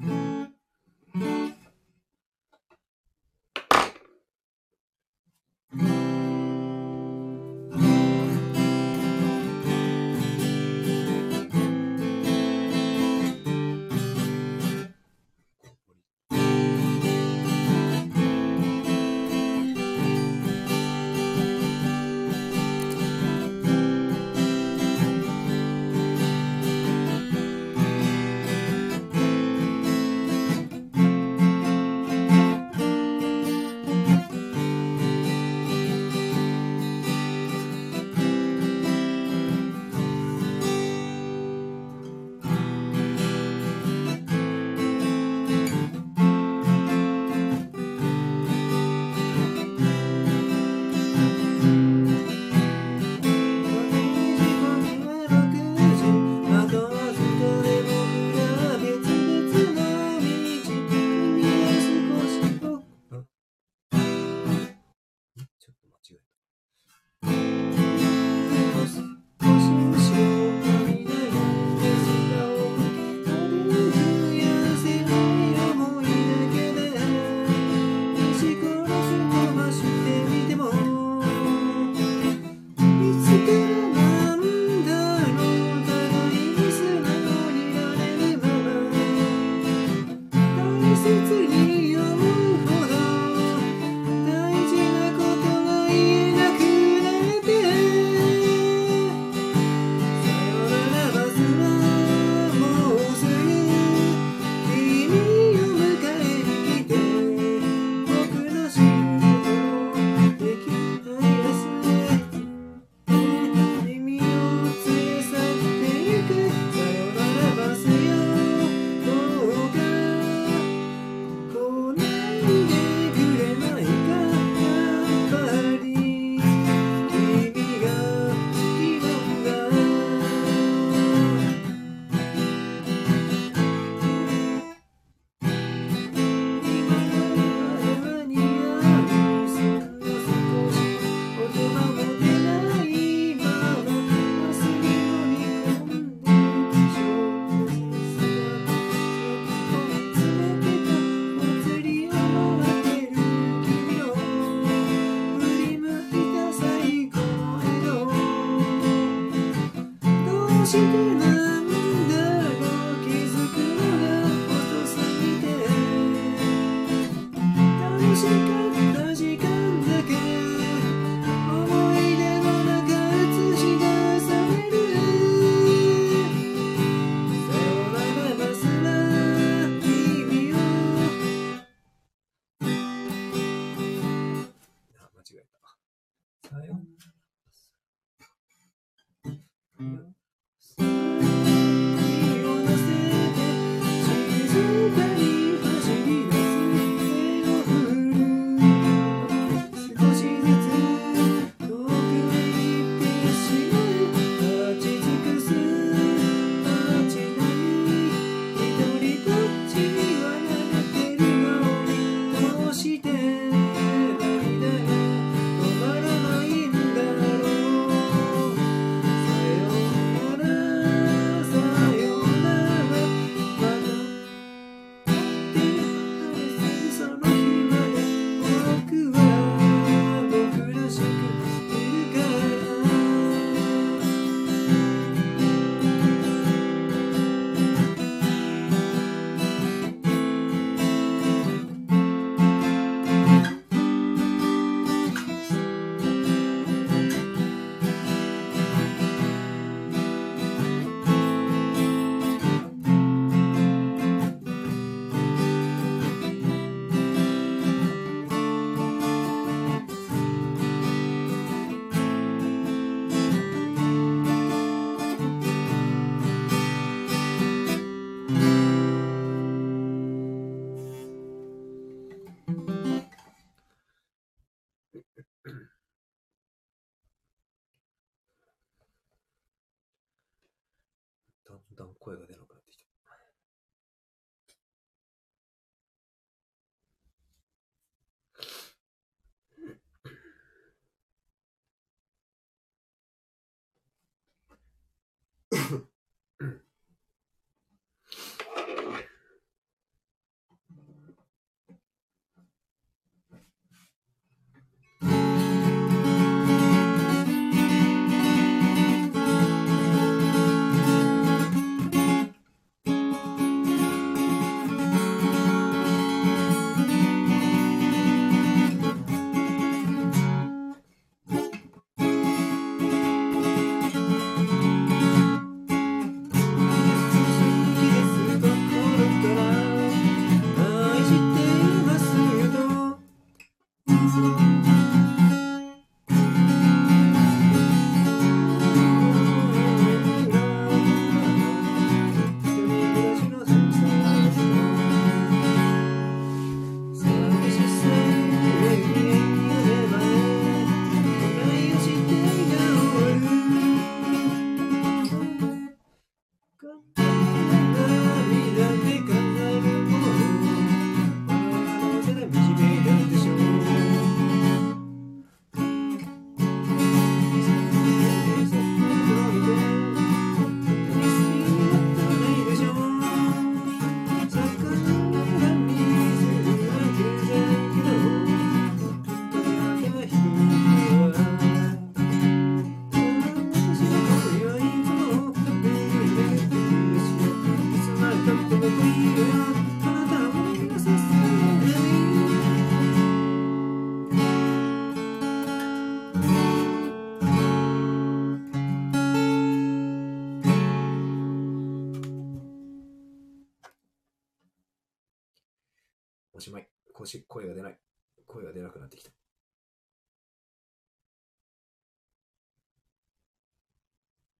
Mm-hmm. 声声が出なくなってきた。おしまい。腰、声が出ない。声が出なくなってきた。